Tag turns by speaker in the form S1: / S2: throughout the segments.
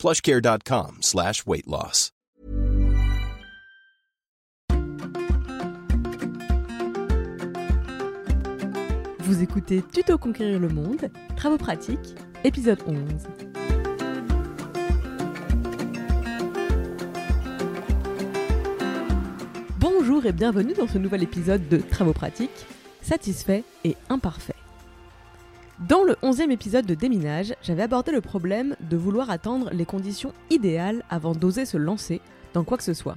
S1: plushcare.com slash weight loss.
S2: Vous écoutez Tuto Conquérir le Monde, Travaux pratiques, épisode 11. Bonjour et bienvenue dans ce nouvel épisode de Travaux pratiques, satisfait et imparfait. Dans le 11e épisode de Déminage, j'avais abordé le problème de vouloir attendre les conditions idéales avant d'oser se lancer dans quoi que ce soit.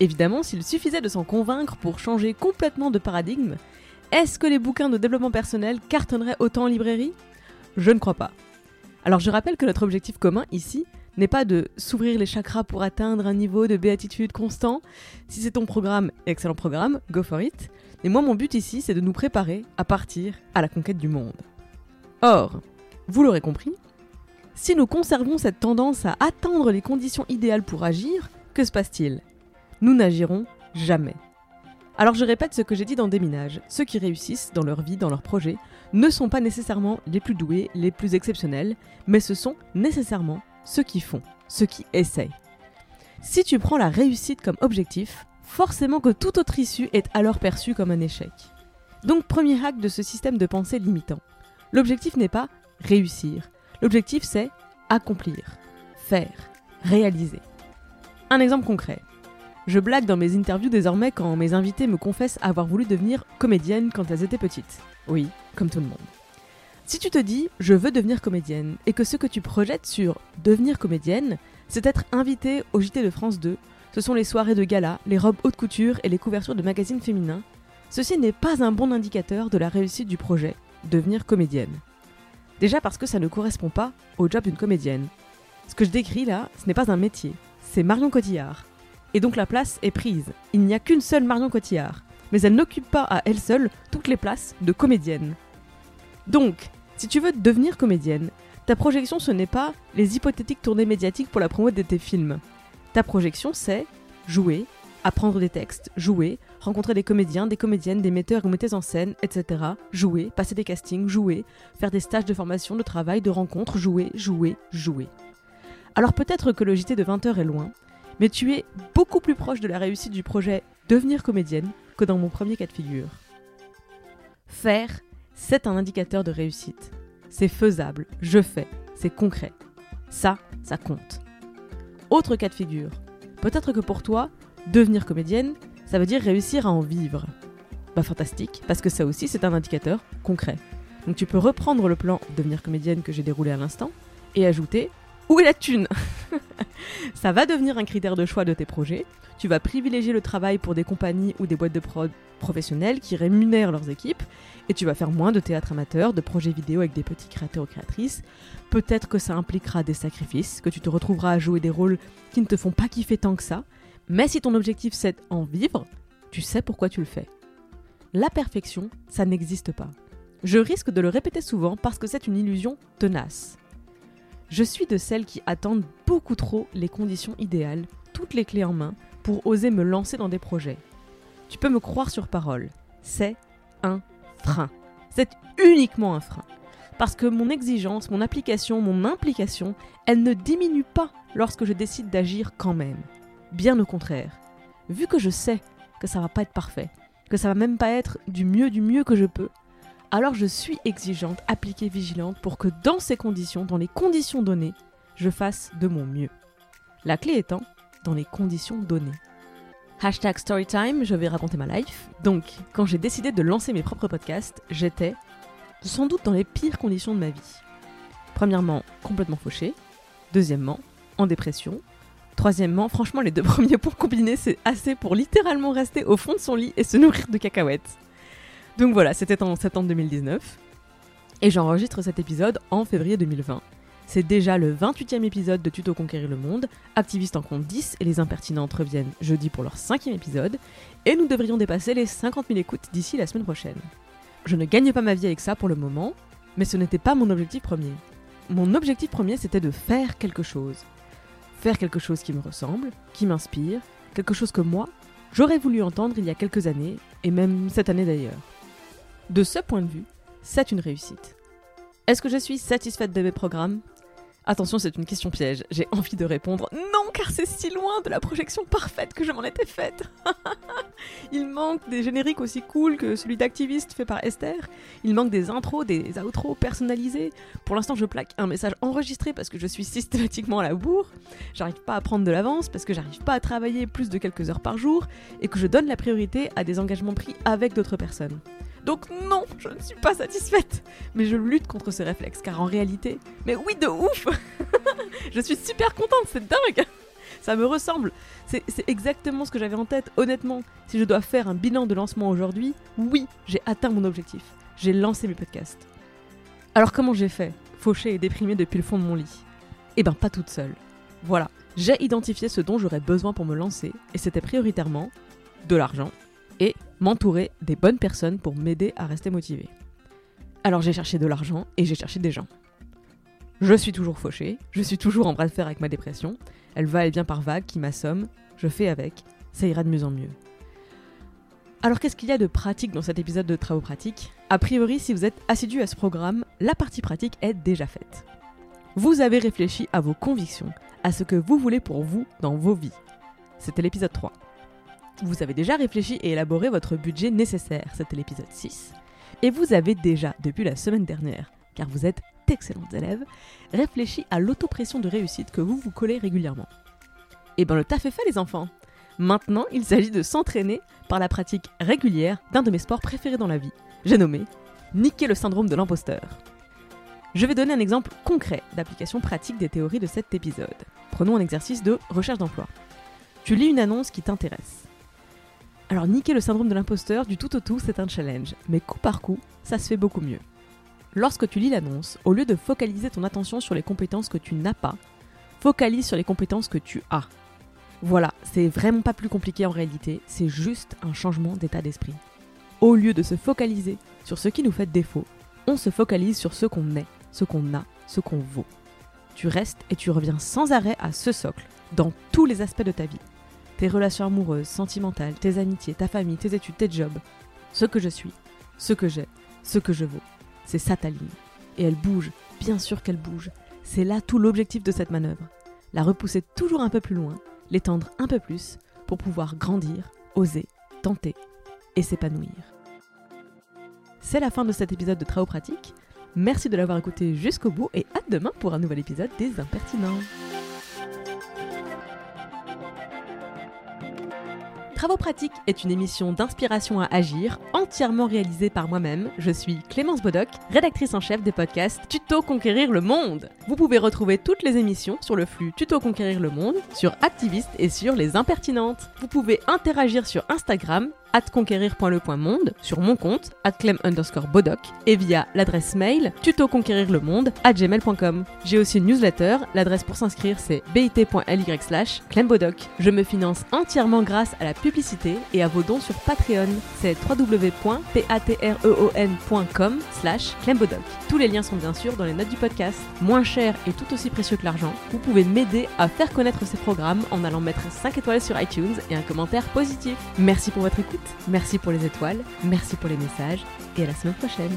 S2: Évidemment, s'il suffisait de s'en convaincre pour changer complètement de paradigme, est-ce que les bouquins de développement personnel cartonneraient autant en librairie? Je ne crois pas. Alors je rappelle que notre objectif commun ici n'est pas de s'ouvrir les chakras pour atteindre un niveau de béatitude constant. Si c'est ton programme, excellent programme, go for it. Mais moi mon but ici c'est de nous préparer à partir à la conquête du monde. Or, vous l'aurez compris, si nous conservons cette tendance à attendre les conditions idéales pour agir, que se passe-t-il? Nous n'agirons jamais. Alors je répète ce que j'ai dit dans Déminage, ceux qui réussissent dans leur vie, dans leur projet, ne sont pas nécessairement les plus doués, les plus exceptionnels, mais ce sont nécessairement ceux qui font, ceux qui essayent. Si tu prends la réussite comme objectif, forcément que toute autre issue est alors perçue comme un échec. Donc premier hack de ce système de pensée limitant. L'objectif n'est pas réussir, l'objectif c'est accomplir, faire, réaliser. Un exemple concret. Je blague dans mes interviews désormais quand mes invités me confessent avoir voulu devenir comédienne quand elles étaient petites. Oui, comme tout le monde. Si tu te dis je veux devenir comédienne et que ce que tu projettes sur devenir comédienne, c'est être invité au JT de France 2, ce sont les soirées de gala, les robes haute couture et les couvertures de magazines féminins, ceci n'est pas un bon indicateur de la réussite du projet, devenir comédienne. Déjà parce que ça ne correspond pas au job d'une comédienne. Ce que je décris là, ce n'est pas un métier, c'est Marion Cotillard. Et donc la place est prise. Il n'y a qu'une seule Marion Cotillard. Mais elle n'occupe pas à elle seule toutes les places de comédienne. Donc, si tu veux devenir comédienne, ta projection ce n'est pas les hypothétiques tournées médiatiques pour la promo de tes films. Ta projection c'est jouer, apprendre des textes, jouer, rencontrer des comédiens, des comédiennes, des metteurs ou metteuses en scène, etc. Jouer, passer des castings, jouer, faire des stages de formation, de travail, de rencontres, jouer, jouer, jouer. Alors peut-être que le JT de 20h est loin, mais tu es beaucoup plus proche de la réussite du projet devenir comédienne que dans mon premier cas de figure. Faire, c'est un indicateur de réussite. C'est faisable, je fais, c'est concret. Ça, ça compte. Autre cas de figure. Peut-être que pour toi, devenir comédienne, ça veut dire réussir à en vivre. Bah fantastique, parce que ça aussi c'est un indicateur concret. Donc tu peux reprendre le plan devenir comédienne que j'ai déroulé à l'instant et ajouter où est la thune? Ça va devenir un critère de choix de tes projets. Tu vas privilégier le travail pour des compagnies ou des boîtes de prod professionnelles qui rémunèrent leurs équipes et tu vas faire moins de théâtre amateur, de projets vidéo avec des petits créateurs ou créatrices. Peut-être que ça impliquera des sacrifices, que tu te retrouveras à jouer des rôles qui ne te font pas kiffer tant que ça. Mais si ton objectif c'est en vivre, tu sais pourquoi tu le fais. La perfection, ça n'existe pas. Je risque de le répéter souvent parce que c'est une illusion tenace. Je suis de celles qui attendent beaucoup trop les conditions idéales, toutes les clés en main, pour oser me lancer dans des projets. Tu peux me croire sur parole, c'est un frein. C'est uniquement un frein. Parce que mon exigence, mon application, mon implication, elle ne diminue pas lorsque je décide d'agir quand même. Bien au contraire. Vu que je sais que ça va pas être parfait, que ça va même pas être du mieux du mieux que je peux, alors je suis exigeante, appliquée, vigilante pour que dans ces conditions, dans les conditions données, je fasse de mon mieux. La clé étant dans les conditions données. Hashtag Storytime, je vais raconter ma life. Donc, quand j'ai décidé de lancer mes propres podcasts, j'étais sans doute dans les pires conditions de ma vie. Premièrement, complètement fauchée. Deuxièmement, en dépression. Troisièmement, franchement, les deux premiers points combinés, c'est assez pour littéralement rester au fond de son lit et se nourrir de cacahuètes. Donc voilà, c'était en septembre 2019. Et j'enregistre cet épisode en février 2020. C'est déjà le 28e épisode de Tuto Conquérir le Monde. Activistes en compte 10 et les impertinentes reviennent jeudi pour leur cinquième épisode. Et nous devrions dépasser les 50 000 écoutes d'ici la semaine prochaine. Je ne gagne pas ma vie avec ça pour le moment, mais ce n'était pas mon objectif premier. Mon objectif premier, c'était de faire quelque chose. Faire quelque chose qui me ressemble, qui m'inspire, quelque chose que moi, j'aurais voulu entendre il y a quelques années, et même cette année d'ailleurs. De ce point de vue, c'est une réussite. Est-ce que je suis satisfaite de mes programmes? Attention, c'est une question piège. J'ai envie de répondre non, car c'est si loin de la projection parfaite que je m'en étais faite. Il manque des génériques aussi cool que celui d'activiste fait par Esther. Il manque des intros, des outros personnalisés. Pour l'instant, je plaque un message enregistré parce que je suis systématiquement à la bourre. J'arrive pas à prendre de l'avance parce que j'arrive pas à travailler plus de quelques heures par jour et que je donne la priorité à des engagements pris avec d'autres personnes. Donc non, je ne suis pas satisfaite. Mais je lutte contre ce réflexe, car en réalité, mais oui, de ouf Je suis super contente, c'est dingue Ça me ressemble. C'est exactement ce que j'avais en tête, honnêtement. Si je dois faire un bilan de lancement aujourd'hui, oui, j'ai atteint mon objectif. J'ai lancé mes podcasts. Alors comment j'ai fait Fauché et déprimée depuis le fond de mon lit? Eh ben pas toute seule. Voilà, j'ai identifié ce dont j'aurais besoin pour me lancer, et c'était prioritairement de l'argent et m'entourer des bonnes personnes pour m'aider à rester motivé. Alors j'ai cherché de l'argent et j'ai cherché des gens. Je suis toujours fauchée, je suis toujours en bras de fer avec ma dépression, elle va et vient par vagues qui m'assomme, je fais avec, ça ira de mieux en mieux. Alors qu'est-ce qu'il y a de pratique dans cet épisode de Travaux pratiques? A priori, si vous êtes assidu à ce programme, la partie pratique est déjà faite. Vous avez réfléchi à vos convictions, à ce que vous voulez pour vous dans vos vies. C'était l'épisode 3. Vous avez déjà réfléchi et élaboré votre budget nécessaire, c'était l'épisode 6. Et vous avez déjà, depuis la semaine dernière, car vous êtes d'excellents élèves, réfléchi à l'autopression de réussite que vous vous collez régulièrement. Et eh ben le taf est fait les enfants Maintenant, il s'agit de s'entraîner par la pratique régulière d'un de mes sports préférés dans la vie. J'ai nommé niquer le syndrome de l'imposteur. Je vais donner un exemple concret d'application pratique des théories de cet épisode. Prenons un exercice de recherche d'emploi. Tu lis une annonce qui t'intéresse. Alors niquer le syndrome de l'imposteur du tout au tout, c'est un challenge, mais coup par coup, ça se fait beaucoup mieux. Lorsque tu lis l'annonce, au lieu de focaliser ton attention sur les compétences que tu n'as pas, focalise sur les compétences que tu as. Voilà, c'est vraiment pas plus compliqué en réalité, c'est juste un changement d'état d'esprit. Au lieu de se focaliser sur ce qui nous fait défaut, on se focalise sur ce qu'on est, ce qu'on a, ce qu'on vaut. Tu restes et tu reviens sans arrêt à ce socle, dans tous les aspects de ta vie tes relations amoureuses, sentimentales, tes amitiés, ta famille, tes études, tes jobs. Ce que je suis, ce que j'ai, ce que je vaux. C'est ça ta ligne. Et elle bouge, bien sûr qu'elle bouge. C'est là tout l'objectif de cette manœuvre. La repousser toujours un peu plus loin, l'étendre un peu plus, pour pouvoir grandir, oser, tenter et s'épanouir. C'est la fin de cet épisode de Travaux pratiques. Merci de l'avoir écouté jusqu'au bout et à demain pour un nouvel épisode des Impertinents. Travaux pratiques est une émission d'inspiration à agir, entièrement réalisée par moi-même. Je suis Clémence Bodoc, rédactrice en chef des podcasts Tuto Conquérir le Monde. Vous pouvez retrouver toutes les émissions sur le flux Tuto Conquérir le Monde, sur Activiste et sur Les Impertinentes. Vous pouvez interagir sur Instagram at conquérir.le.monde, sur mon compte, at underscore bodoc, et via l'adresse mail tutoconquérirlemonde at gmail.com. J'ai aussi une newsletter, l'adresse pour s'inscrire c'est bit.ly slash clembodoc. Je me finance entièrement grâce à la publicité et à vos dons sur Patreon, c'est www.patreon.com slash clembodoc. Tous les liens sont bien sûr dans les notes du podcast. Moins cher et tout aussi précieux que l'argent, vous pouvez m'aider à faire connaître ces programmes en allant mettre 5 étoiles sur iTunes et un commentaire positif. Merci pour votre écoute Merci pour les étoiles, merci pour les messages et à la semaine prochaine.